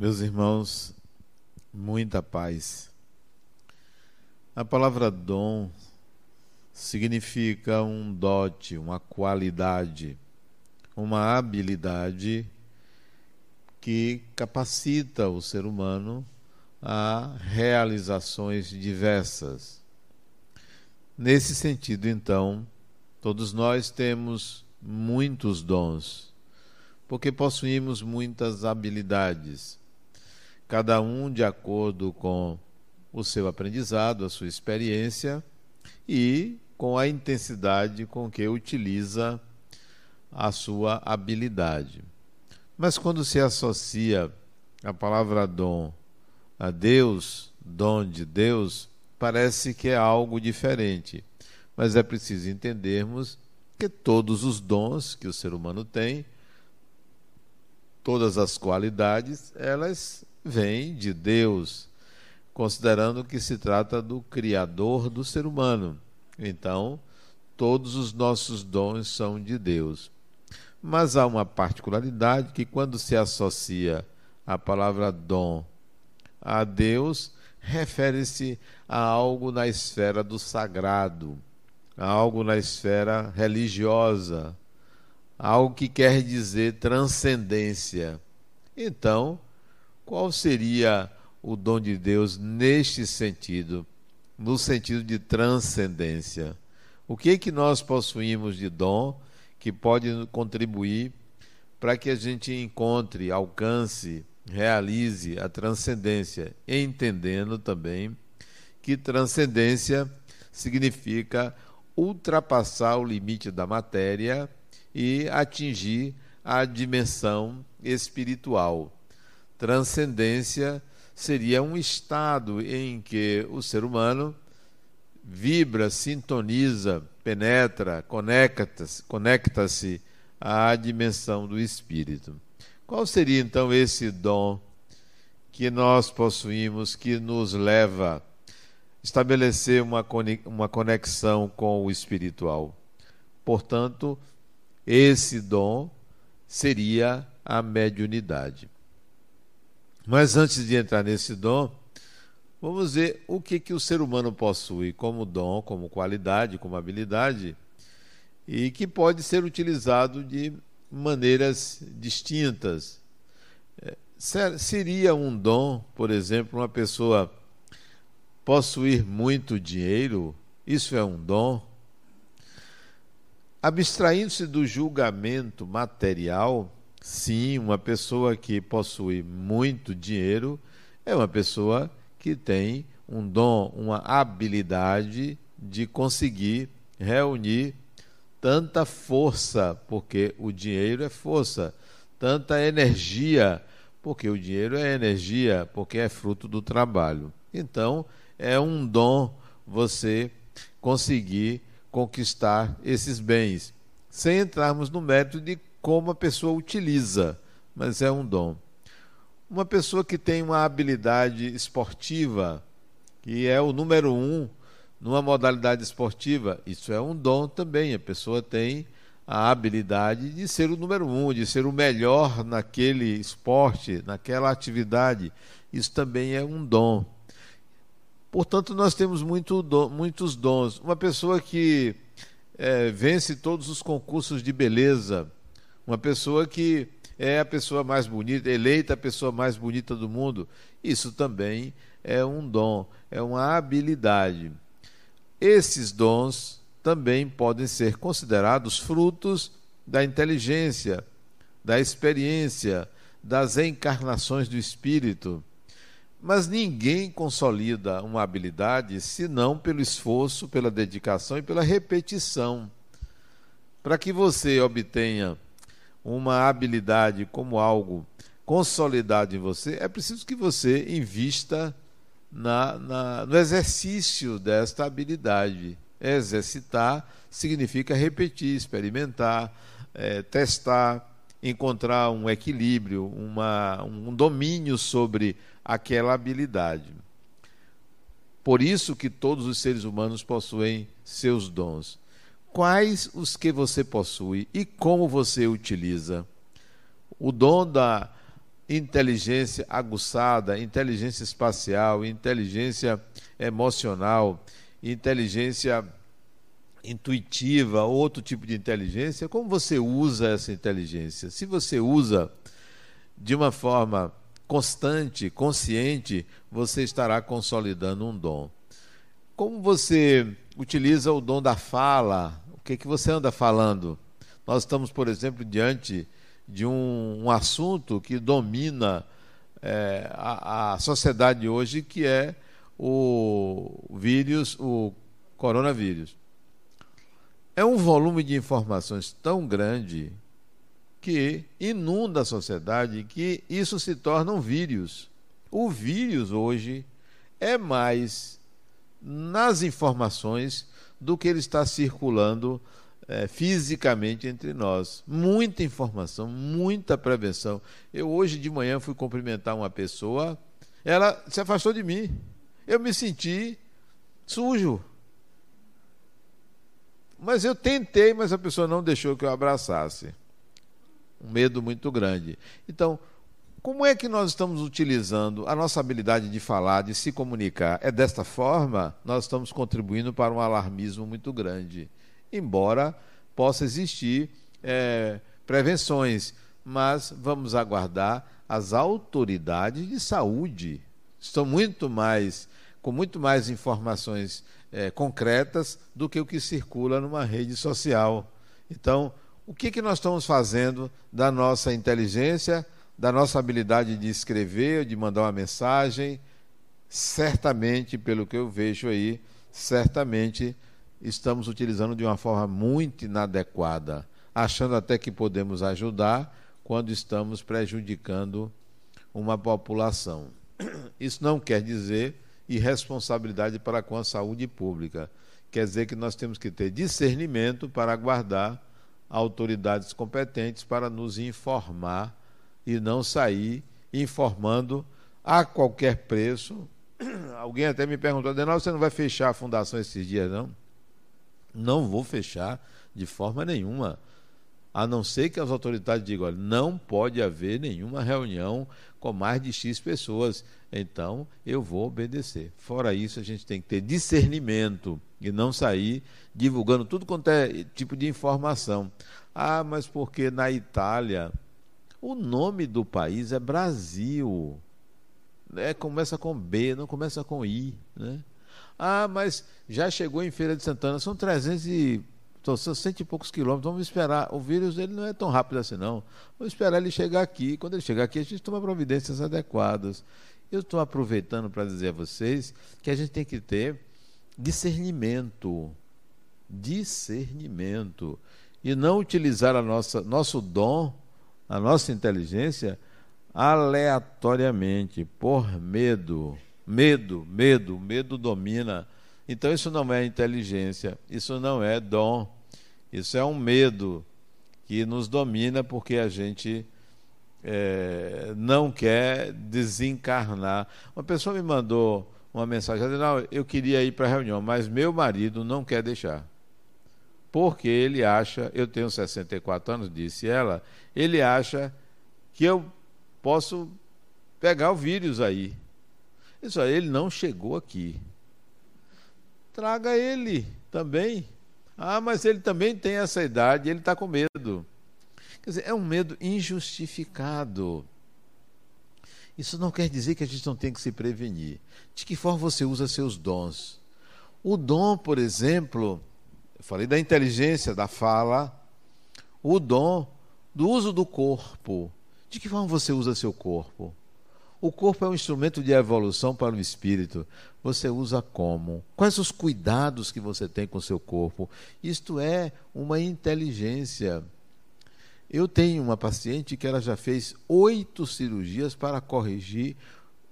Meus irmãos, muita paz. A palavra dom significa um dote, uma qualidade, uma habilidade que capacita o ser humano a realizações diversas. Nesse sentido, então, todos nós temos muitos dons, porque possuímos muitas habilidades cada um de acordo com o seu aprendizado, a sua experiência e com a intensidade com que utiliza a sua habilidade. Mas quando se associa a palavra dom a Deus, dom de Deus, parece que é algo diferente. Mas é preciso entendermos que todos os dons que o ser humano tem, todas as qualidades, elas vem de Deus, considerando que se trata do Criador do ser humano. Então, todos os nossos dons são de Deus. Mas há uma particularidade que, quando se associa a palavra dom a Deus, refere-se a algo na esfera do sagrado, a algo na esfera religiosa, algo que quer dizer transcendência. Então, qual seria o dom de Deus neste sentido, no sentido de transcendência? O que é que nós possuímos de dom que pode contribuir para que a gente encontre, alcance, realize a transcendência, entendendo também que transcendência significa ultrapassar o limite da matéria e atingir a dimensão espiritual. Transcendência seria um estado em que o ser humano vibra, sintoniza, penetra, conecta-se conecta à dimensão do espírito. Qual seria então esse dom que nós possuímos que nos leva a estabelecer uma conexão com o espiritual? Portanto, esse dom seria a mediunidade. Mas antes de entrar nesse dom, vamos ver o que, que o ser humano possui como dom, como qualidade, como habilidade, e que pode ser utilizado de maneiras distintas. É, seria um dom, por exemplo, uma pessoa possuir muito dinheiro? Isso é um dom? Abstraindo-se do julgamento material, Sim, uma pessoa que possui muito dinheiro é uma pessoa que tem um dom, uma habilidade de conseguir reunir tanta força, porque o dinheiro é força, tanta energia, porque o dinheiro é energia, porque é fruto do trabalho. Então, é um dom você conseguir conquistar esses bens, sem entrarmos no mérito de como a pessoa utiliza, mas é um dom. Uma pessoa que tem uma habilidade esportiva, que é o número um numa modalidade esportiva, isso é um dom também. A pessoa tem a habilidade de ser o número um, de ser o melhor naquele esporte, naquela atividade. Isso também é um dom. Portanto, nós temos muito dom, muitos dons. Uma pessoa que é, vence todos os concursos de beleza, uma pessoa que é a pessoa mais bonita, eleita a pessoa mais bonita do mundo. Isso também é um dom, é uma habilidade. Esses dons também podem ser considerados frutos da inteligência, da experiência, das encarnações do espírito. Mas ninguém consolida uma habilidade senão pelo esforço, pela dedicação e pela repetição. Para que você obtenha uma habilidade como algo consolidado em você, é preciso que você invista na, na, no exercício desta habilidade. Exercitar significa repetir, experimentar, é, testar, encontrar um equilíbrio, uma, um domínio sobre aquela habilidade. Por isso que todos os seres humanos possuem seus dons quais os que você possui e como você utiliza. O dom da inteligência aguçada, inteligência espacial, inteligência emocional, inteligência intuitiva, outro tipo de inteligência, como você usa essa inteligência? Se você usa de uma forma constante, consciente, você estará consolidando um dom. Como você utiliza o dom da fala? O que, que você anda falando? Nós estamos, por exemplo, diante de um, um assunto que domina é, a, a sociedade hoje, que é o vírus, o coronavírus. É um volume de informações tão grande que inunda a sociedade que isso se torna um vírus. O vírus hoje é mais nas informações do que ele está circulando é, fisicamente entre nós. Muita informação, muita prevenção. Eu hoje de manhã fui cumprimentar uma pessoa, ela se afastou de mim. Eu me senti sujo. Mas eu tentei, mas a pessoa não deixou que eu abraçasse. Um medo muito grande. Então, como é que nós estamos utilizando a nossa habilidade de falar, de se comunicar? É desta forma, nós estamos contribuindo para um alarmismo muito grande. Embora possa existir é, prevenções, mas vamos aguardar as autoridades de saúde. Estão muito mais, com muito mais informações é, concretas do que o que circula numa rede social. Então, o que, que nós estamos fazendo da nossa inteligência, da nossa habilidade de escrever, de mandar uma mensagem? Certamente, pelo que eu vejo aí, certamente estamos utilizando de uma forma muito inadequada, achando até que podemos ajudar quando estamos prejudicando uma população. Isso não quer dizer e responsabilidade para com a saúde pública. Quer dizer que nós temos que ter discernimento para aguardar autoridades competentes para nos informar e não sair informando a qualquer preço. Alguém até me perguntou, Adenal, você não vai fechar a fundação esses dias, não? Não vou fechar de forma nenhuma a não ser que as autoridades digam, olha, não pode haver nenhuma reunião com mais de X pessoas, então eu vou obedecer. Fora isso, a gente tem que ter discernimento e não sair divulgando tudo quanto é tipo de informação. Ah, mas porque na Itália o nome do país é Brasil. É, começa com B, não começa com I. Né? Ah, mas já chegou em Feira de Santana, são 300 e então, são cento e poucos quilômetros, vamos esperar. O vírus ele não é tão rápido assim, não. Vamos esperar ele chegar aqui. Quando ele chegar aqui, a gente toma providências adequadas. Eu estou aproveitando para dizer a vocês que a gente tem que ter discernimento. Discernimento. E não utilizar a nossa, nosso dom, a nossa inteligência, aleatoriamente, por medo. Medo, medo, medo domina então isso não é inteligência, isso não é dom, isso é um medo que nos domina porque a gente é, não quer desencarnar. Uma pessoa me mandou uma mensagem, não, eu queria ir para a reunião, mas meu marido não quer deixar. Porque ele acha, eu tenho 64 anos, disse ela, ele acha que eu posso pegar o vírus aí. Isso aí, ele não chegou aqui traga ele também. Ah, mas ele também tem essa idade, ele está com medo. Quer dizer, é um medo injustificado. Isso não quer dizer que a gente não tem que se prevenir. De que forma você usa seus dons? O dom, por exemplo, eu falei da inteligência, da fala, o dom do uso do corpo. De que forma você usa seu corpo? O corpo é um instrumento de evolução para o espírito. Você usa como? Quais os cuidados que você tem com o seu corpo? Isto é uma inteligência. Eu tenho uma paciente que ela já fez oito cirurgias para corrigir,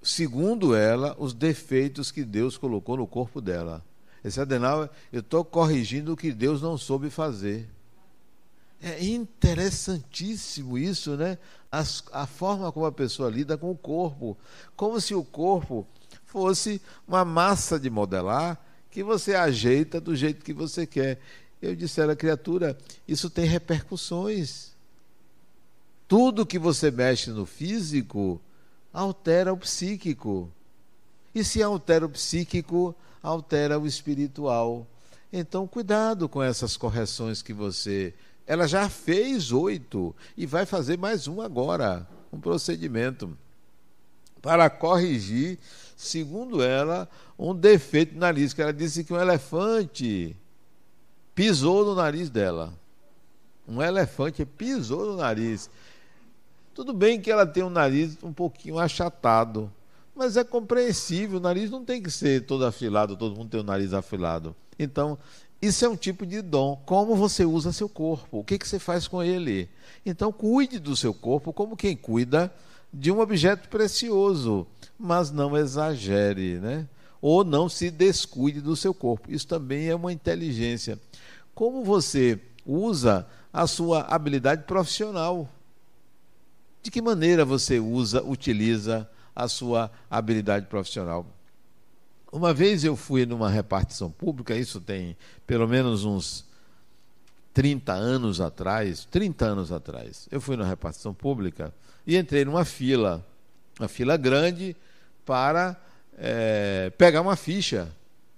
segundo ela, os defeitos que Deus colocou no corpo dela. Esse adenal, eu estou corrigindo o que Deus não soube fazer. É interessantíssimo isso, né? As, a forma como a pessoa lida com o corpo. Como se o corpo fosse uma massa de modelar que você ajeita do jeito que você quer. Eu disse a ela, criatura, isso tem repercussões. Tudo que você mexe no físico altera o psíquico. E se altera o psíquico, altera o espiritual. Então, cuidado com essas correções que você. Ela já fez oito e vai fazer mais um agora um procedimento para corrigir, segundo ela, um defeito no nariz, que ela disse que um elefante pisou no nariz dela. Um elefante pisou no nariz. Tudo bem que ela tem um nariz um pouquinho achatado, mas é compreensível. O nariz não tem que ser todo afilado, todo mundo tem o nariz afilado. Então, isso é um tipo de dom. Como você usa seu corpo? O que, que você faz com ele? Então, cuide do seu corpo como quem cuida de um objeto precioso, mas não exagere, né? Ou não se descuide do seu corpo. Isso também é uma inteligência. Como você usa a sua habilidade profissional? De que maneira você usa, utiliza a sua habilidade profissional? Uma vez eu fui numa repartição pública, isso tem pelo menos uns 30 anos atrás, 30 anos atrás. Eu fui numa repartição pública e entrei numa fila, uma fila grande, para é, pegar uma ficha.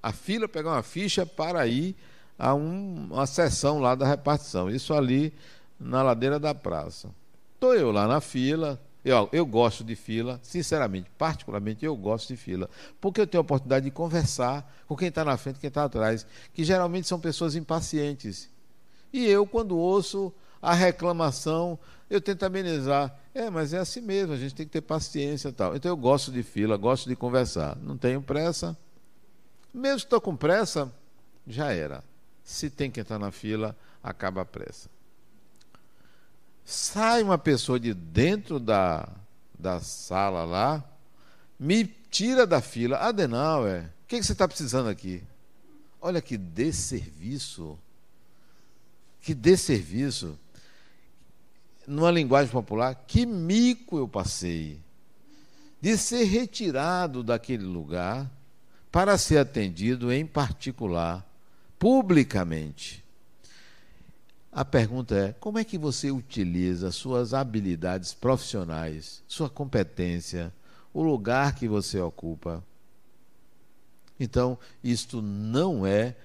A fila pegar uma ficha para ir a um, uma sessão lá da repartição. Isso ali na ladeira da praça. Estou eu lá na fila, eu, eu gosto de fila, sinceramente, particularmente eu gosto de fila, porque eu tenho a oportunidade de conversar com quem está na frente quem está atrás, que geralmente são pessoas impacientes. E eu, quando ouço a reclamação, eu tento amenizar. É, mas é assim mesmo, a gente tem que ter paciência e tal. Então eu gosto de fila, gosto de conversar. Não tenho pressa. Mesmo que estou com pressa, já era. Se tem que entrar na fila, acaba a pressa sai uma pessoa de dentro da, da sala lá, me tira da fila. Adenauer, o que, que você está precisando aqui? Olha que desserviço. Que desserviço. Numa linguagem popular, que mico eu passei de ser retirado daquele lugar para ser atendido em particular, publicamente. A pergunta é: como é que você utiliza suas habilidades profissionais, sua competência, o lugar que você ocupa? Então, isto não é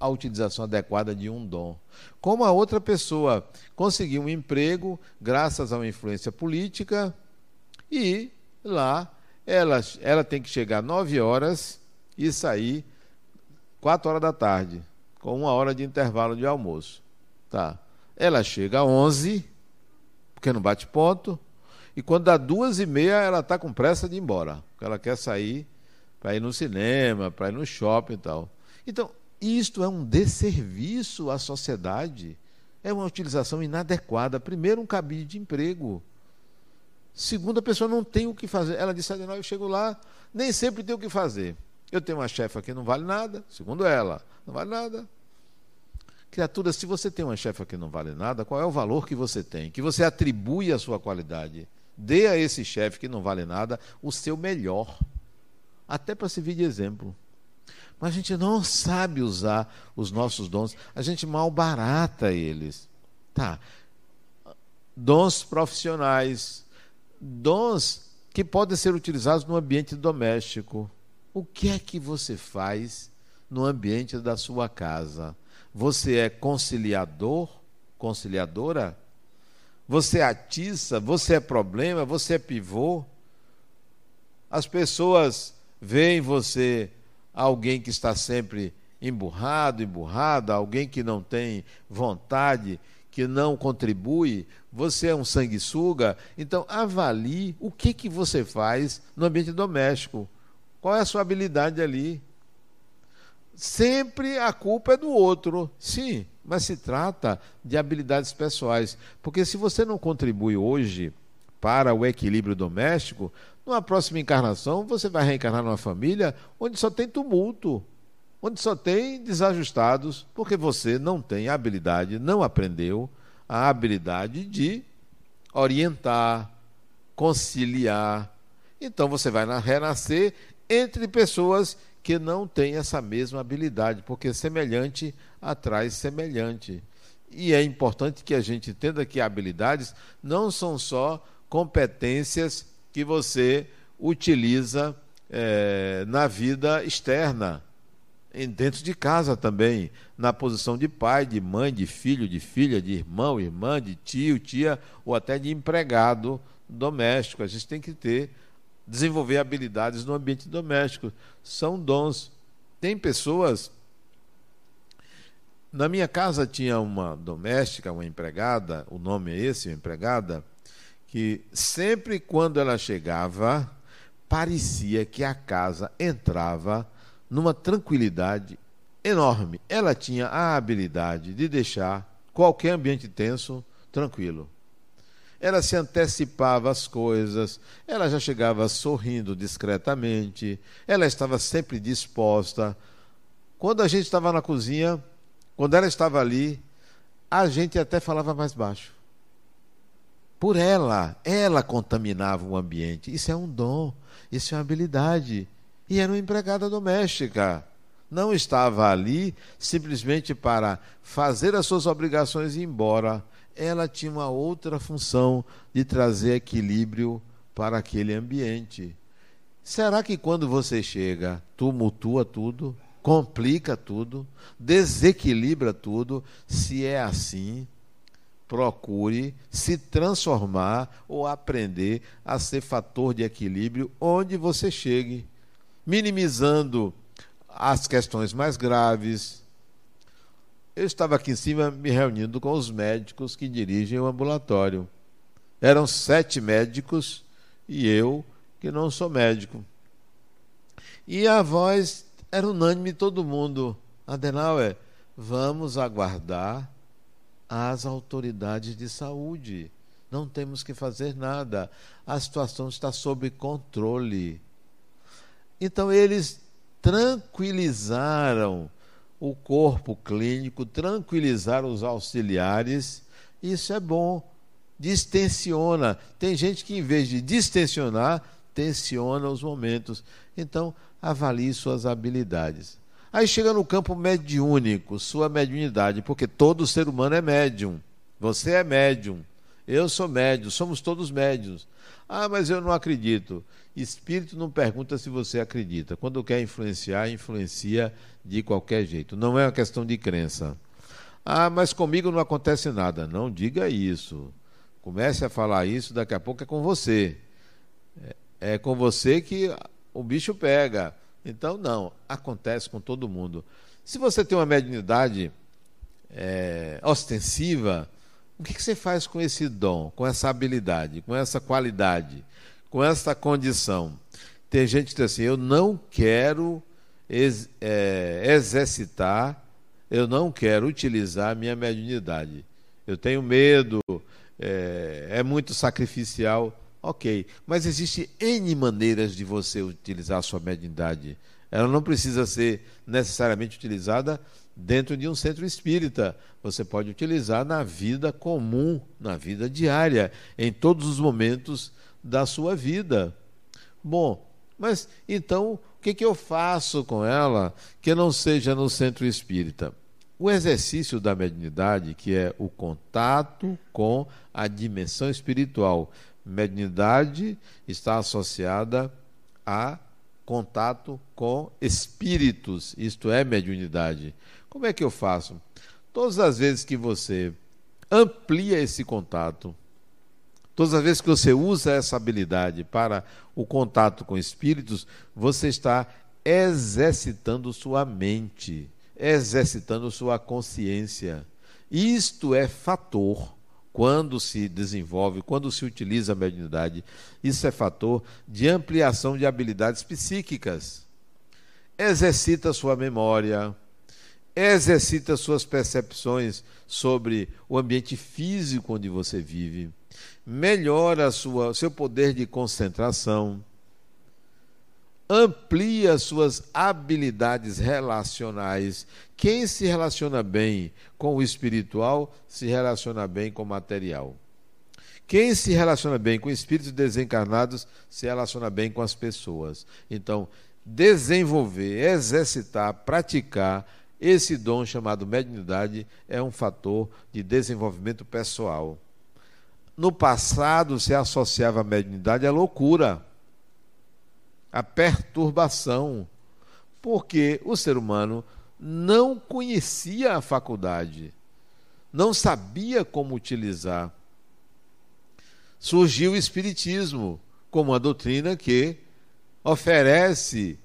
a utilização adequada de um dom. Como a outra pessoa conseguiu um emprego graças a uma influência política e lá ela, ela tem que chegar nove horas e sair quatro horas da tarde, com uma hora de intervalo de almoço. Tá. Ela chega às 11, porque não bate ponto, e quando dá duas e meia, ela está com pressa de ir embora, porque ela quer sair para ir no cinema, para ir no shopping e tal. Então, isto é um desserviço à sociedade. É uma utilização inadequada. Primeiro, um cabide de emprego. Segundo, a pessoa não tem o que fazer. Ela disse, eu chego lá, nem sempre tem o que fazer. Eu tenho uma chefe aqui, não vale nada, segundo ela, não vale nada. Criatura, se você tem uma chefe que não vale nada, qual é o valor que você tem? Que você atribui à sua qualidade. Dê a esse chefe que não vale nada o seu melhor, até para servir de exemplo. Mas a gente não sabe usar os nossos dons, a gente malbarata eles. Tá. Dons profissionais, dons que podem ser utilizados no ambiente doméstico. O que é que você faz no ambiente da sua casa? Você é conciliador, conciliadora? Você atiça? Você é problema? Você é pivô? As pessoas veem você alguém que está sempre emburrado, emburrada, alguém que não tem vontade, que não contribui, você é um sanguessuga, então avalie o que, que você faz no ambiente doméstico. Qual é a sua habilidade ali? Sempre a culpa é do outro. Sim, mas se trata de habilidades pessoais. Porque se você não contribui hoje para o equilíbrio doméstico, numa próxima encarnação você vai reencarnar numa família onde só tem tumulto, onde só tem desajustados, porque você não tem habilidade, não aprendeu a habilidade de orientar, conciliar. Então você vai renascer entre pessoas que não tem essa mesma habilidade, porque semelhante atrai semelhante. E é importante que a gente entenda que habilidades não são só competências que você utiliza é, na vida externa, dentro de casa também, na posição de pai, de mãe, de filho, de filha, de irmão, irmã, de tio, tia, ou até de empregado doméstico. A gente tem que ter, desenvolver habilidades no ambiente doméstico. São dons. Tem pessoas. Na minha casa tinha uma doméstica, uma empregada, o nome é esse, uma empregada, que sempre quando ela chegava, parecia que a casa entrava numa tranquilidade enorme. Ela tinha a habilidade de deixar qualquer ambiente tenso tranquilo. Ela se antecipava às coisas, ela já chegava sorrindo discretamente, ela estava sempre disposta. Quando a gente estava na cozinha, quando ela estava ali, a gente até falava mais baixo. Por ela, ela contaminava o ambiente. Isso é um dom, isso é uma habilidade. E era uma empregada doméstica. Não estava ali simplesmente para fazer as suas obrigações e ir embora. Ela tinha uma outra função de trazer equilíbrio para aquele ambiente. Será que quando você chega, tumultua tudo, complica tudo, desequilibra tudo? Se é assim, procure se transformar ou aprender a ser fator de equilíbrio onde você chegue, minimizando as questões mais graves. Eu estava aqui em cima me reunindo com os médicos que dirigem o ambulatório. Eram sete médicos e eu, que não sou médico. E a voz era unânime todo mundo. Adenauer, vamos aguardar às autoridades de saúde. Não temos que fazer nada. A situação está sob controle. Então eles tranquilizaram o corpo clínico, tranquilizaram os auxiliares. Isso é bom. Distensiona. Tem gente que, em vez de distensionar, tensiona os momentos. Então, avalie suas habilidades. Aí chega no campo mediúnico, sua mediunidade, porque todo ser humano é médium. Você é médium. Eu sou médium, somos todos médiums. Ah, mas eu não acredito. Espírito não pergunta se você acredita. Quando quer influenciar, influencia de qualquer jeito. Não é uma questão de crença. Ah, mas comigo não acontece nada. Não diga isso. Comece a falar isso, daqui a pouco é com você. É, é com você que o bicho pega. Então, não, acontece com todo mundo. Se você tem uma mediunidade é, ostensiva, o que, você faz com esse dom, com essa habilidade, com essa qualidade, com essa condição? Tem gente que diz assim: eu não quero ex, é, exercitar, eu não quero utilizar a minha mediunidade. Eu tenho medo, é, é muito sacrificial. Ok, mas existe N maneiras de você utilizar a sua mediunidade. Ela não precisa ser necessariamente utilizada dentro de um centro espírita. Você pode utilizar na vida comum, na vida diária, em todos os momentos da sua vida. Bom, mas então o que, que eu faço com ela que não seja no centro espírita? O exercício da mediunidade, que é o contato com a dimensão espiritual, mediunidade está associada a contato com espíritos, isto é mediunidade. Como é que eu faço? Todas as vezes que você amplia esse contato, todas as vezes que você usa essa habilidade para o contato com espíritos, você está exercitando sua mente, exercitando sua consciência. Isto é fator quando se desenvolve, quando se utiliza a mediunidade, isso é fator de ampliação de habilidades psíquicas. Exercita sua memória, exercita suas percepções sobre o ambiente físico onde você vive, melhora sua, seu poder de concentração amplia suas habilidades relacionais. Quem se relaciona bem com o espiritual se relaciona bem com o material. Quem se relaciona bem com espíritos desencarnados se relaciona bem com as pessoas. Então, desenvolver, exercitar, praticar esse dom chamado mediunidade é um fator de desenvolvimento pessoal. No passado se associava a mediunidade à loucura, à perturbação, porque o ser humano não conhecia a faculdade, não sabia como utilizar. Surgiu o Espiritismo como uma doutrina que oferece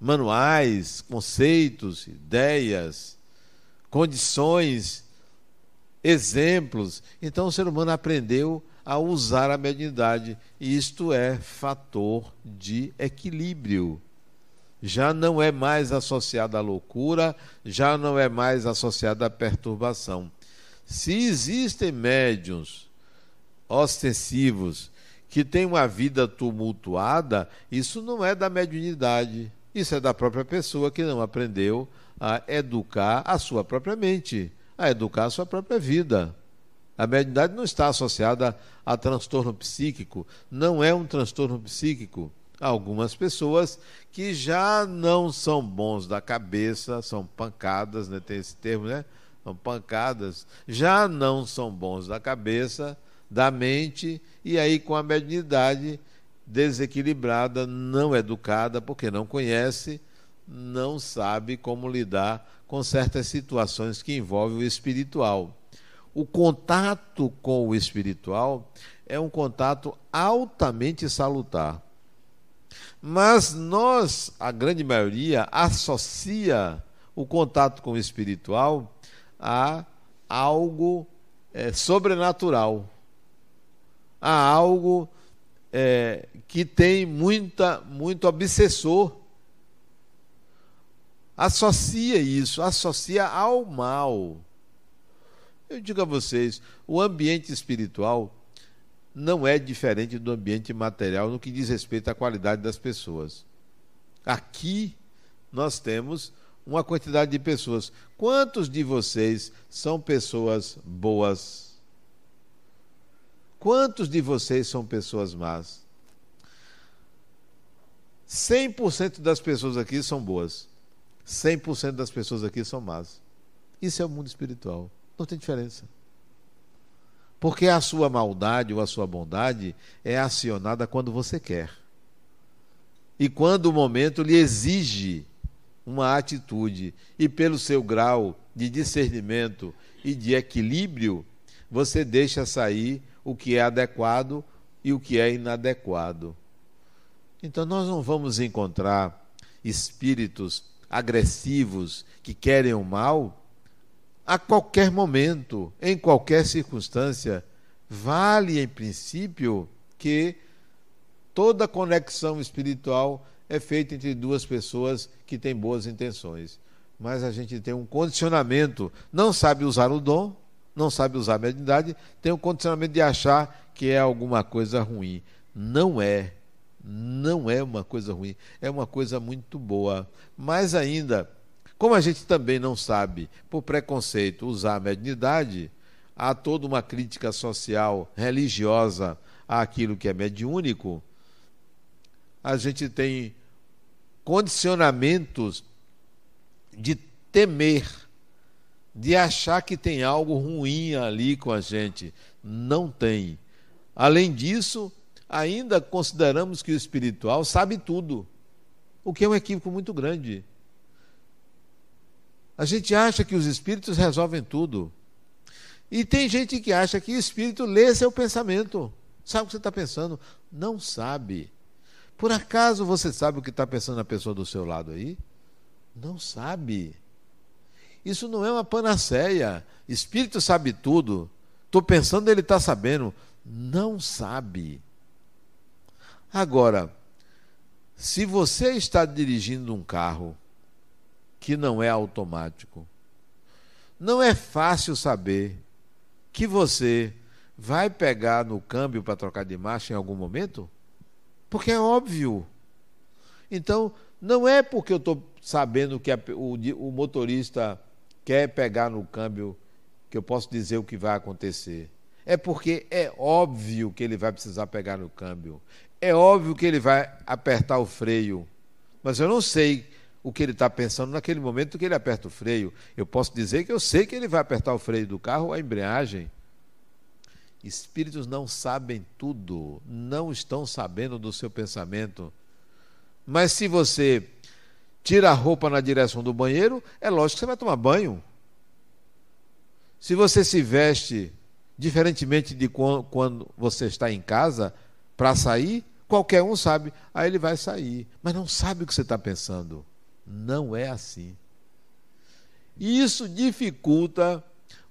manuais, conceitos, ideias, condições, exemplos. Então o ser humano aprendeu a usar a mediunidade, e isto é fator de equilíbrio. Já não é mais associado à loucura, já não é mais associado à perturbação. Se existem médiums ostensivos que têm uma vida tumultuada, isso não é da mediunidade, isso é da própria pessoa que não aprendeu a educar a sua própria mente, a educar a sua própria vida. A mediunidade não está associada a transtorno psíquico, não é um transtorno psíquico. Há algumas pessoas que já não são bons da cabeça, são pancadas, né? tem esse termo, né? São pancadas, já não são bons da cabeça, da mente, e aí com a mediunidade desequilibrada, não educada, porque não conhece, não sabe como lidar com certas situações que envolvem o espiritual. O contato com o espiritual é um contato altamente salutar. Mas nós, a grande maioria, associa o contato com o espiritual a algo é, sobrenatural, a algo é, que tem muita, muito obsessor. Associa isso, associa ao mal. Eu digo a vocês, o ambiente espiritual não é diferente do ambiente material no que diz respeito à qualidade das pessoas. Aqui nós temos uma quantidade de pessoas. Quantos de vocês são pessoas boas? Quantos de vocês são pessoas más? 100% das pessoas aqui são boas. 100% das pessoas aqui são más. Isso é o mundo espiritual. Não tem diferença. Porque a sua maldade ou a sua bondade é acionada quando você quer. E quando o momento lhe exige uma atitude. E pelo seu grau de discernimento e de equilíbrio, você deixa sair o que é adequado e o que é inadequado. Então nós não vamos encontrar espíritos agressivos que querem o mal a qualquer momento, em qualquer circunstância. Vale, em princípio, que toda conexão espiritual é feita entre duas pessoas que têm boas intenções. Mas a gente tem um condicionamento, não sabe usar o dom, não sabe usar a mediunidade, tem o condicionamento de achar que é alguma coisa ruim. Não é. Não é uma coisa ruim. É uma coisa muito boa. Mais ainda, como a gente também não sabe, por preconceito, usar a mediunidade, há toda uma crítica social, religiosa àquilo que é mediúnico, a gente tem condicionamentos de temer de achar que tem algo ruim ali com a gente. Não tem. Além disso, ainda consideramos que o espiritual sabe tudo, o que é um equívoco muito grande. A gente acha que os espíritos resolvem tudo. E tem gente que acha que o espírito lê seu pensamento. Sabe o que você está pensando? Não sabe. Por acaso você sabe o que está pensando a pessoa do seu lado aí? Não sabe. Isso não é uma panaceia. Espírito sabe tudo. Estou pensando ele está sabendo. Não sabe. Agora, se você está dirigindo um carro que não é automático, não é fácil saber que você vai pegar no câmbio para trocar de marcha em algum momento? Porque é óbvio. Então, não é porque eu estou sabendo que a, o, o motorista quer pegar no câmbio que eu posso dizer o que vai acontecer. É porque é óbvio que ele vai precisar pegar no câmbio. É óbvio que ele vai apertar o freio. Mas eu não sei o que ele está pensando naquele momento que ele aperta o freio. Eu posso dizer que eu sei que ele vai apertar o freio do carro ou a embreagem. Espíritos não sabem tudo, não estão sabendo do seu pensamento. Mas se você tira a roupa na direção do banheiro, é lógico que você vai tomar banho. Se você se veste diferentemente de quando você está em casa para sair, qualquer um sabe, aí ele vai sair, mas não sabe o que você está pensando. Não é assim. E isso dificulta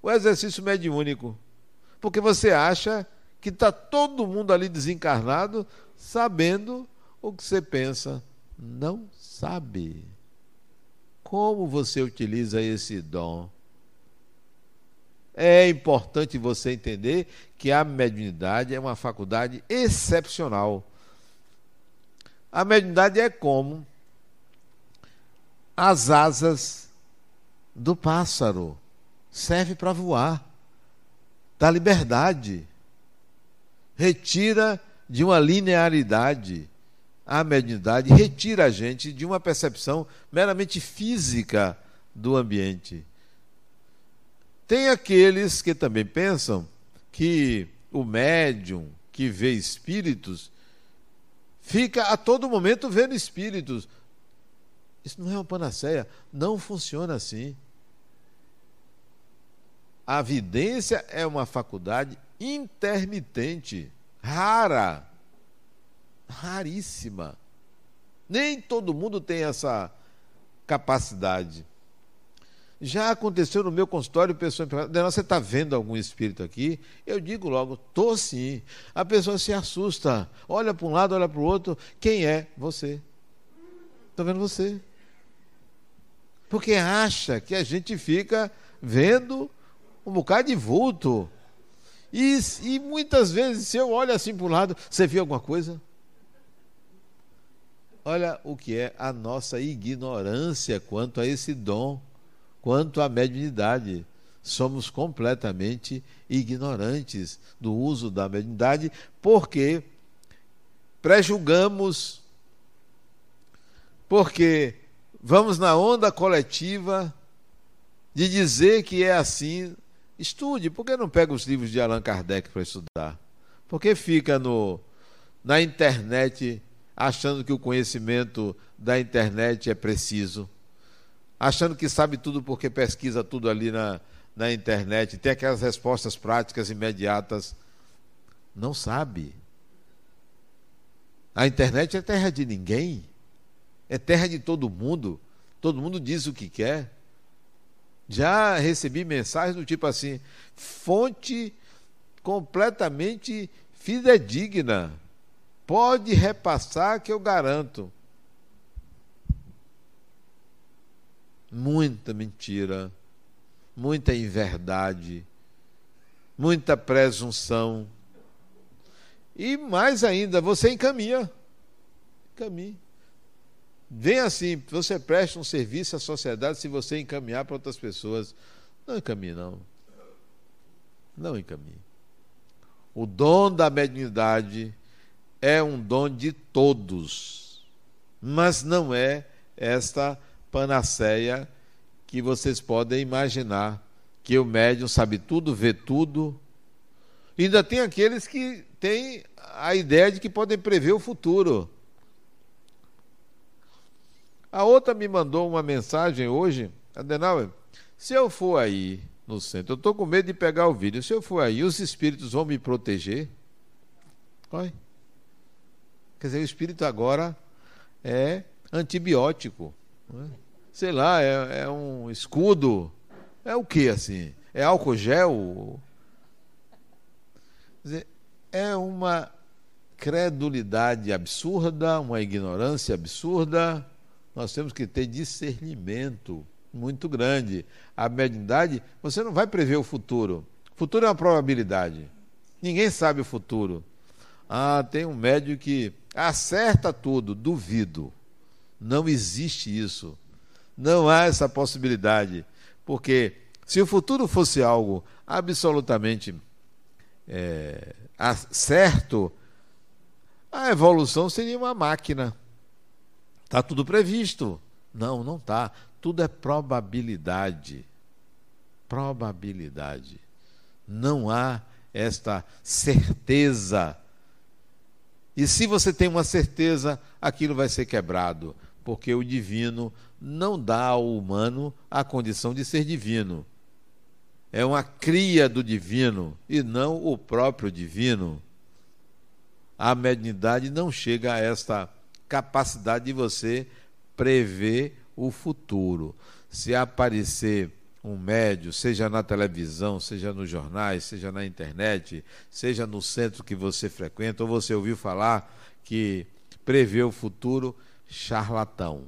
o exercício mediúnico, porque você acha que está todo mundo ali desencarnado sabendo o que você pensa. Não sabe. Como você utiliza esse dom? É importante você entender que a mediunidade é uma faculdade excepcional. A mediunidade é como as asas do pássaro. Serve para voar, dá liberdade, retira de uma linearidade. A mediunidade retira a gente de uma percepção meramente física do ambiente. Tem aqueles que também pensam que o médium que vê espíritos fica a todo momento vendo espíritos. Isso não é uma panaceia. Não funciona assim. A vidência é uma faculdade intermitente, rara, raríssima. Nem todo mundo tem essa capacidade. Já aconteceu no meu consultório, pessoa me você está vendo algum espírito aqui? Eu digo logo, estou sim. A pessoa se assusta, olha para um lado, olha para o outro. Quem é? Você. Estou vendo você porque acha que a gente fica vendo um bocado de vulto. E, e muitas vezes, se eu olho assim para o lado, você viu alguma coisa? Olha o que é a nossa ignorância quanto a esse dom, quanto à mediunidade. Somos completamente ignorantes do uso da mediunidade, porque prejulgamos, porque vamos na onda coletiva de dizer que é assim. Estude, por que não pega os livros de Allan Kardec para estudar? Por que fica no, na internet achando que o conhecimento da internet é preciso? Achando que sabe tudo porque pesquisa tudo ali na, na internet, tem aquelas respostas práticas imediatas. Não sabe. A internet é terra de ninguém. É terra de todo mundo. Todo mundo diz o que quer. Já recebi mensagens do tipo assim: fonte completamente fidedigna. Pode repassar que eu garanto. Muita mentira, muita inverdade, muita presunção. E mais ainda, você encaminha. Encaminha. Vem assim, você presta um serviço à sociedade se você encaminhar para outras pessoas. Não encaminhe, não. Não encaminhe. O dom da mediunidade é um dom de todos, mas não é esta panaceia que vocês podem imaginar, que o médium sabe tudo, vê tudo. Ainda tem aqueles que têm a ideia de que podem prever o futuro. A outra me mandou uma mensagem hoje, Adenauer, se eu for aí no centro, eu estou com medo de pegar o vídeo, se eu for aí, os espíritos vão me proteger? Olha. Quer dizer, o espírito agora é antibiótico. É? Sei lá, é, é, um escudo. É o que assim? É álcool gel? Quer dizer, é uma credulidade absurda, uma ignorância absurda nós temos que ter discernimento muito grande. A mediunidade, você não vai prever o futuro. O futuro é uma probabilidade. Ninguém sabe o futuro. Ah, tem um médium que acerta tudo, duvido. Não existe isso. Não há essa possibilidade. Porque se o futuro fosse algo absolutamente é, certo, a evolução seria uma máquina Está tudo previsto. Não, não está. Tudo é probabilidade. Probabilidade. Não há esta certeza. E se você tem uma certeza, aquilo vai ser quebrado, porque o divino não dá ao humano a condição de ser divino. É uma cria do divino e não o próprio divino. A mediunidade não chega a esta capacidade de você prever o futuro. Se aparecer um médio, seja na televisão, seja nos jornais, seja na internet, seja no centro que você frequenta, ou você ouviu falar que prevê o futuro, charlatão.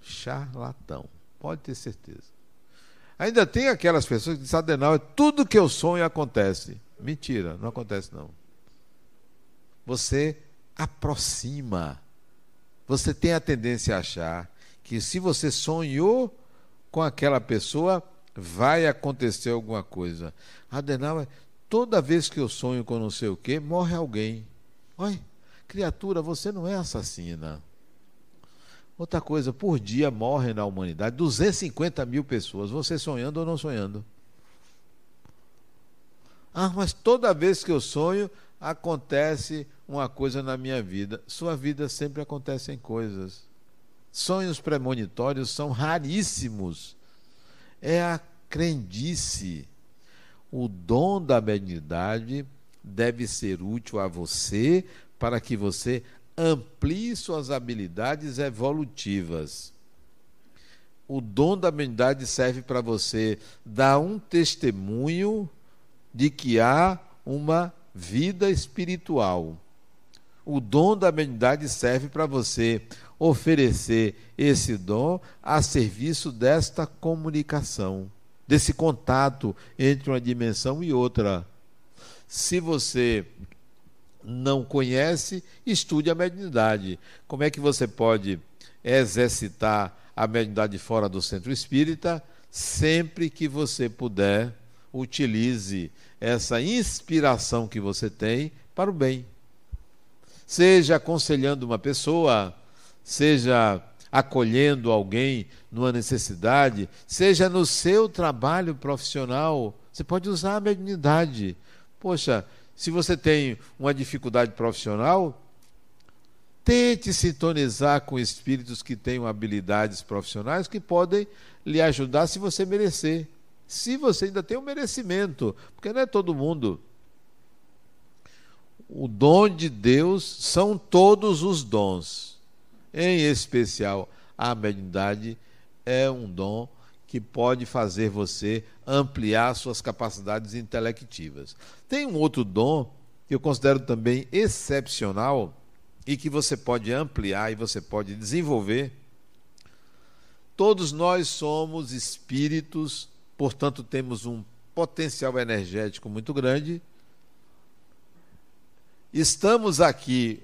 Charlatão. Pode ter certeza. Ainda tem aquelas pessoas que dizem, Adenal, tudo que eu sonho acontece. Mentira, não acontece não. Você aproxima. Você tem a tendência a achar que se você sonhou com aquela pessoa, vai acontecer alguma coisa. Adenal, toda vez que eu sonho com não sei o quê, morre alguém. Olha, criatura, você não é assassina. Outra coisa, por dia morrem na humanidade 250 mil pessoas, você sonhando ou não sonhando. Ah, mas toda vez que eu sonho, acontece uma coisa na minha vida. Sua vida sempre acontecem coisas. Sonhos premonitórios são raríssimos. É a crendice. O dom da mediunidade deve ser útil a você para que você amplie suas habilidades evolutivas. O dom da mediunidade serve para você dar um testemunho de que há uma vida espiritual. O dom da mediunidade serve para você oferecer esse dom a serviço desta comunicação, desse contato entre uma dimensão e outra. Se você não conhece, estude a mediunidade. Como é que você pode exercitar a mediunidade fora do centro espírita? Sempre que você puder, utilize essa inspiração que você tem para o bem. Seja aconselhando uma pessoa, seja acolhendo alguém numa necessidade, seja no seu trabalho profissional, você pode usar a mediunidade. Poxa, se você tem uma dificuldade profissional, tente sintonizar com espíritos que tenham habilidades profissionais que podem lhe ajudar se você merecer. Se você ainda tem o um merecimento, porque não é todo mundo o dom de Deus são todos os dons. Em especial, a mediunidade é um dom que pode fazer você ampliar suas capacidades intelectivas. Tem um outro dom que eu considero também excepcional e que você pode ampliar e você pode desenvolver. Todos nós somos espíritos, portanto, temos um potencial energético muito grande Estamos aqui,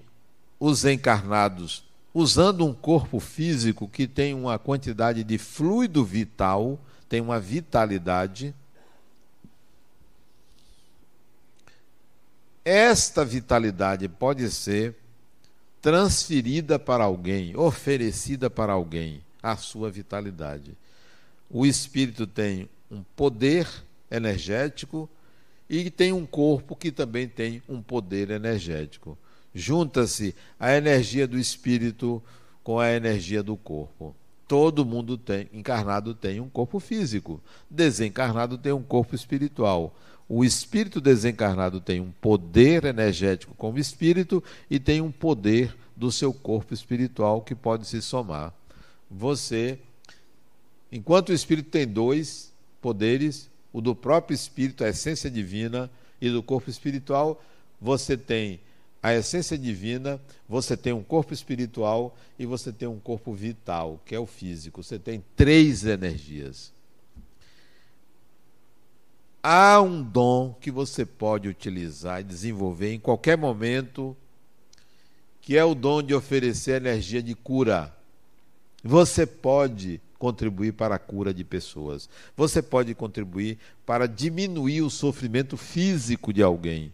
os encarnados, usando um corpo físico que tem uma quantidade de fluido vital, tem uma vitalidade. Esta vitalidade pode ser transferida para alguém, oferecida para alguém, a sua vitalidade. O espírito tem um poder energético e tem um corpo que também tem um poder energético. Junta-se a energia do espírito com a energia do corpo. Todo mundo tem, encarnado tem um corpo físico, desencarnado tem um corpo espiritual. O espírito desencarnado tem um poder energético como espírito e tem um poder do seu corpo espiritual que pode se somar. Você, enquanto o espírito tem dois poderes, o do próprio espírito, a essência divina, e do corpo espiritual, você tem a essência divina, você tem um corpo espiritual e você tem um corpo vital, que é o físico. Você tem três energias. Há um dom que você pode utilizar e desenvolver em qualquer momento, que é o dom de oferecer energia de cura. Você pode contribuir para a cura de pessoas. Você pode contribuir para diminuir o sofrimento físico de alguém.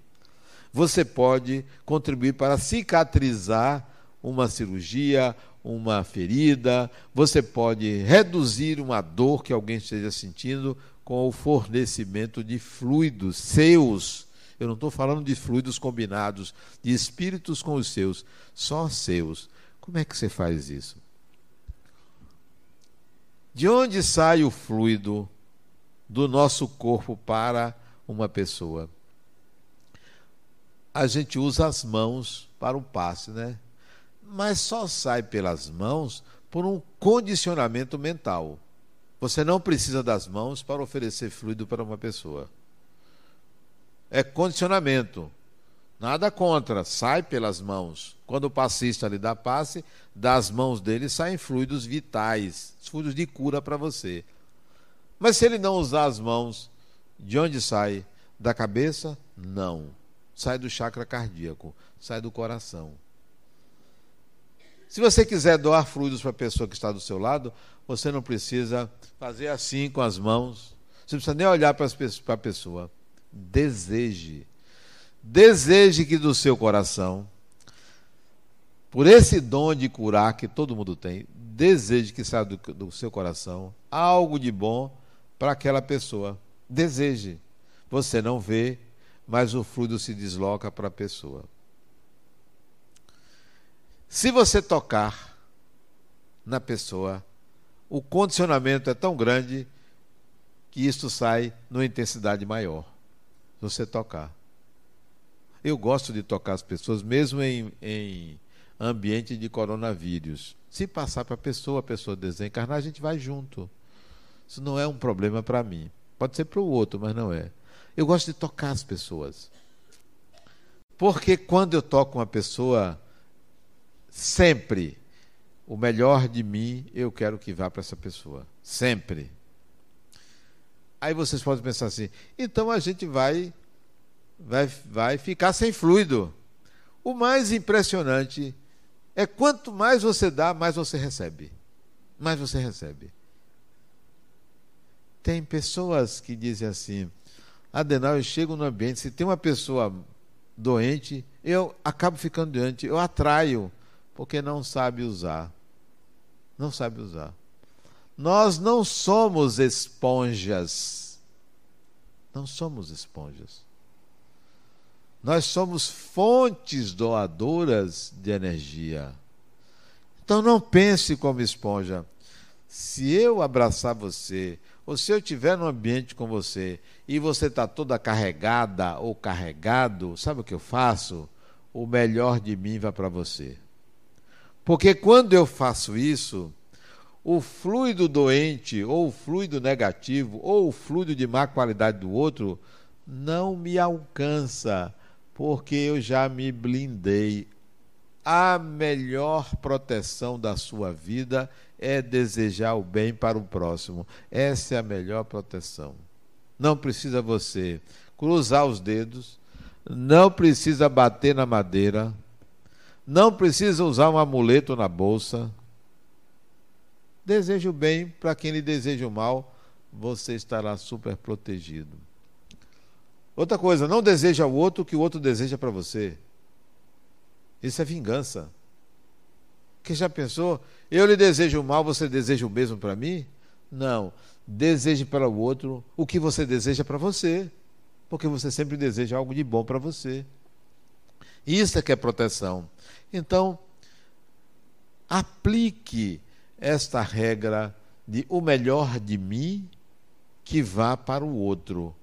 Você pode contribuir para cicatrizar uma cirurgia uma ferida, você pode reduzir uma dor que alguém esteja sentindo com o fornecimento de fluidos seus. Eu não estou falando de fluidos combinados, de espíritos com os seus, só seus. Como é que você faz isso? De onde sai o fluido do nosso corpo para uma pessoa? A gente usa as mãos para o passe, né? Mas só sai pelas mãos por um condicionamento mental. Você não precisa das mãos para oferecer fluido para uma pessoa. É condicionamento. Nada contra, sai pelas mãos. Quando o passista lhe dá passe, das mãos dele saem fluidos vitais, fluidos de cura para você. Mas se ele não usar as mãos, de onde sai? Da cabeça? Não. Sai do chakra cardíaco, sai do coração. Se você quiser doar fluidos para a pessoa que está do seu lado, você não precisa fazer assim com as mãos. Você não precisa nem olhar para a pessoa. Deseje Deseje que do seu coração, por esse dom de curar que todo mundo tem, deseje que saia do, do seu coração algo de bom para aquela pessoa. Deseje. Você não vê, mas o fluido se desloca para a pessoa. Se você tocar na pessoa, o condicionamento é tão grande que isso sai numa intensidade maior. Se você tocar. Eu gosto de tocar as pessoas, mesmo em, em ambiente de coronavírus. Se passar para a pessoa, a pessoa desencarnar, a gente vai junto. Isso não é um problema para mim. Pode ser para o outro, mas não é. Eu gosto de tocar as pessoas. Porque quando eu toco uma pessoa, sempre o melhor de mim eu quero que vá para essa pessoa. Sempre. Aí vocês podem pensar assim: então a gente vai vai, vai ficar sem fluido. O mais impressionante é quanto mais você dá, mais você recebe. Mais você recebe. Tem pessoas que dizem assim: Adenal, eu chego no ambiente, se tem uma pessoa doente, eu acabo ficando doente, eu atraio, porque não sabe usar. Não sabe usar. Nós não somos esponjas. Não somos esponjas. Nós somos fontes doadoras de energia. Então não pense como esponja. Se eu abraçar você, ou se eu estiver no ambiente com você e você está toda carregada ou carregado, sabe o que eu faço? O melhor de mim vai para você. Porque quando eu faço isso, o fluido doente, ou o fluido negativo, ou o fluido de má qualidade do outro, não me alcança porque eu já me blindei. A melhor proteção da sua vida é desejar o bem para o próximo. Essa é a melhor proteção. Não precisa você cruzar os dedos, não precisa bater na madeira, não precisa usar um amuleto na bolsa. Deseje o bem para quem lhe deseja o mal, você estará super protegido. Outra coisa, não deseja o outro o que o outro deseja para você. Isso é vingança. Que já pensou? Eu lhe desejo o mal, você deseja o mesmo para mim? Não. Deseje para o outro o que você deseja para você. Porque você sempre deseja algo de bom para você. Isso é que é proteção. Então, aplique esta regra de o melhor de mim que vá para o outro.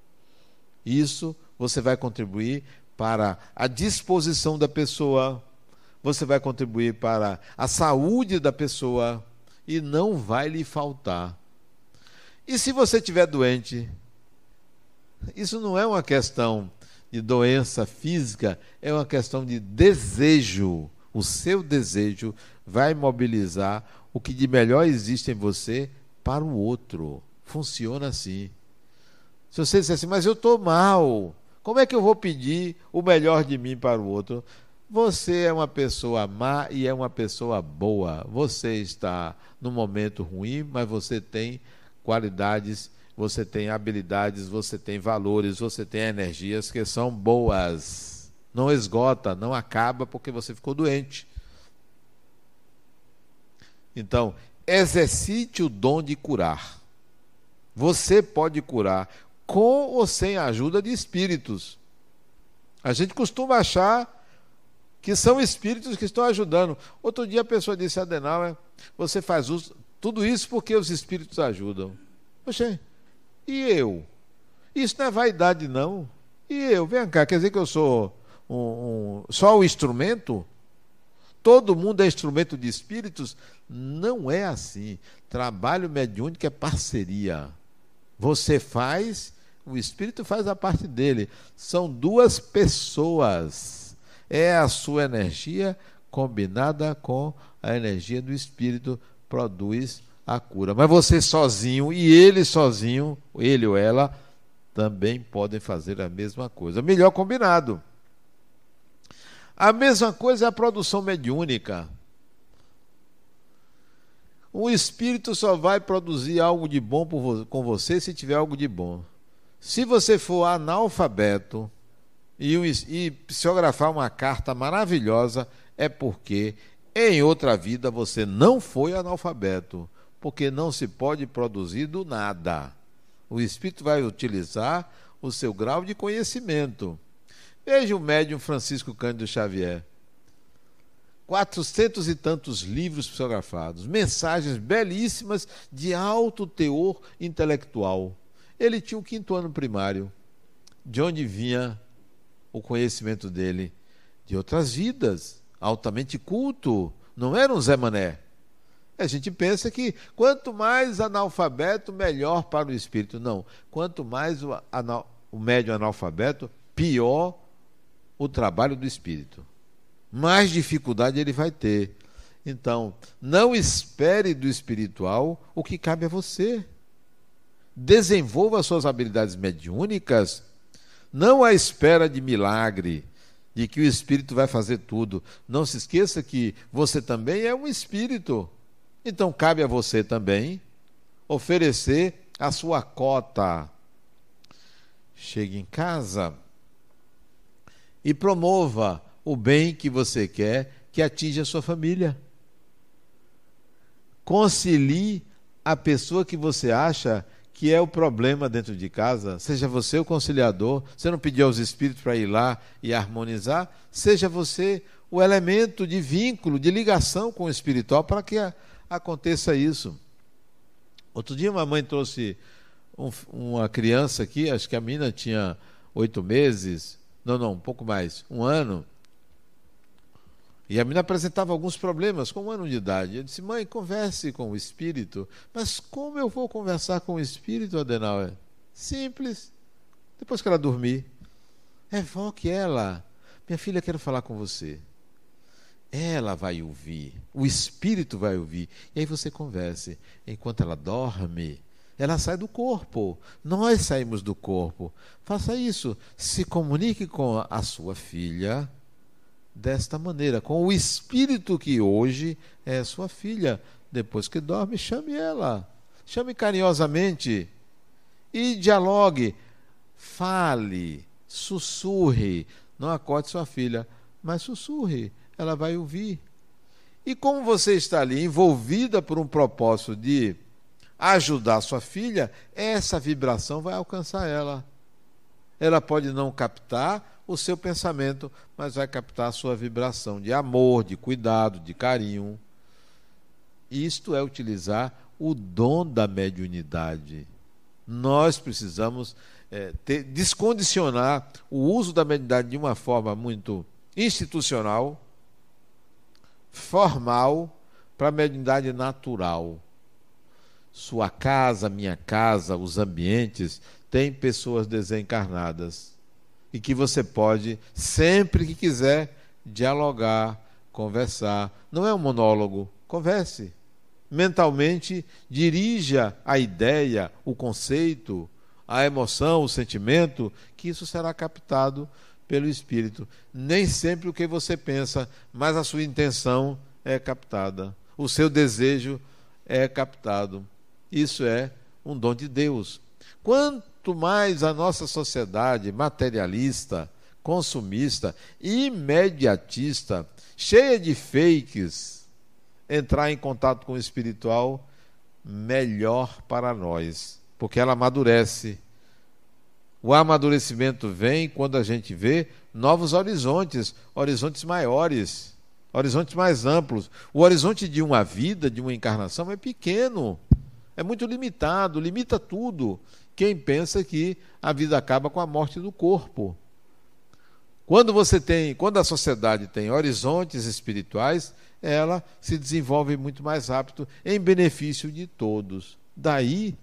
Isso você vai contribuir para a disposição da pessoa, você vai contribuir para a saúde da pessoa e não vai lhe faltar. E se você estiver doente, isso não é uma questão de doença física, é uma questão de desejo. O seu desejo vai mobilizar o que de melhor existe em você para o outro. Funciona assim. Se você disser assim, mas eu estou mal, como é que eu vou pedir o melhor de mim para o outro? Você é uma pessoa má e é uma pessoa boa. Você está num momento ruim, mas você tem qualidades, você tem habilidades, você tem valores, você tem energias que são boas. Não esgota, não acaba porque você ficou doente. Então, exercite o dom de curar. Você pode curar com ou sem a ajuda de espíritos. A gente costuma achar que são espíritos que estão ajudando. Outro dia a pessoa disse, Adenauer, você faz uso, tudo isso porque os espíritos ajudam. Poxa, e eu? Isso não é vaidade, não. E eu? Vem cá, quer dizer que eu sou um, um, só o instrumento? Todo mundo é instrumento de espíritos? Não é assim. Trabalho mediúnico é parceria. Você faz, o espírito faz a parte dele. São duas pessoas. É a sua energia combinada com a energia do espírito produz a cura. Mas você sozinho e ele sozinho, ele ou ela, também podem fazer a mesma coisa. Melhor combinado. A mesma coisa é a produção mediúnica. Um espírito só vai produzir algo de bom com você se tiver algo de bom. Se você for analfabeto e, e psicografar uma carta maravilhosa, é porque em outra vida você não foi analfabeto, porque não se pode produzir do nada. O espírito vai utilizar o seu grau de conhecimento. Veja o médium Francisco Cândido Xavier quatrocentos e tantos livros psicografados, mensagens belíssimas de alto teor intelectual. Ele tinha o quinto ano primário. De onde vinha o conhecimento dele? De outras vidas, altamente culto. Não era um Zé Mané. A gente pensa que quanto mais analfabeto, melhor para o espírito. Não. Quanto mais o, anal, o médio analfabeto, pior o trabalho do espírito mais dificuldade ele vai ter. Então, não espere do espiritual o que cabe a você. Desenvolva suas habilidades mediúnicas, não à espera de milagre, de que o espírito vai fazer tudo. Não se esqueça que você também é um espírito. Então, cabe a você também oferecer a sua cota. Chegue em casa e promova o bem que você quer que atinja a sua família. Concilie a pessoa que você acha que é o problema dentro de casa, seja você o conciliador, você não pediu aos espíritos para ir lá e harmonizar, seja você o elemento de vínculo, de ligação com o espiritual para que a, aconteça isso. Outro dia uma mãe trouxe um, uma criança aqui, acho que a menina tinha oito meses, não, não, um pouco mais, um ano, e a menina apresentava alguns problemas com um ano de idade. Eu disse, mãe, converse com o espírito. Mas como eu vou conversar com o espírito, Adenauer? Simples. Depois que ela dormir, evoque ela. Minha filha, quero falar com você. Ela vai ouvir, o espírito vai ouvir. E aí você converse. Enquanto ela dorme, ela sai do corpo. Nós saímos do corpo. Faça isso. Se comunique com a sua filha desta maneira, com o espírito que hoje é sua filha. Depois que dorme, chame ela. Chame carinhosamente e dialogue. Fale, sussurre. Não acorde sua filha, mas sussurre. Ela vai ouvir. E como você está ali envolvida por um propósito de ajudar sua filha, essa vibração vai alcançar ela. Ela pode não captar o seu pensamento, mas vai captar a sua vibração de amor, de cuidado, de carinho. Isto é utilizar o dom da mediunidade. Nós precisamos é, ter, descondicionar o uso da mediunidade de uma forma muito institucional, formal, para a mediunidade natural. Sua casa, minha casa, os ambientes têm pessoas desencarnadas e que você pode, sempre que quiser, dialogar, conversar. Não é um monólogo, converse. Mentalmente, dirija a ideia, o conceito, a emoção, o sentimento, que isso será captado pelo espírito. Nem sempre o que você pensa, mas a sua intenção é captada. O seu desejo é captado. Isso é um dom de Deus. Quanto Quanto mais a nossa sociedade materialista, consumista, imediatista, cheia de fakes, entrar em contato com o espiritual, melhor para nós, porque ela amadurece. O amadurecimento vem quando a gente vê novos horizontes, horizontes maiores, horizontes mais amplos. O horizonte de uma vida, de uma encarnação, é pequeno, é muito limitado, limita tudo. Quem pensa que a vida acaba com a morte do corpo. Quando você tem, quando a sociedade tem horizontes espirituais, ela se desenvolve muito mais rápido em benefício de todos. Daí,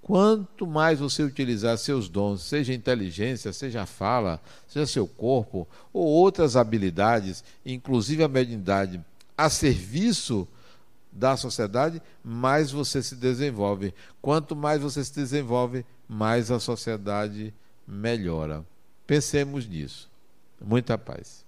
quanto mais você utilizar seus dons, seja inteligência, seja fala, seja seu corpo ou outras habilidades, inclusive a mediunidade, a serviço da sociedade, mais você se desenvolve. Quanto mais você se desenvolve, mais a sociedade melhora. Pensemos nisso. Muita paz.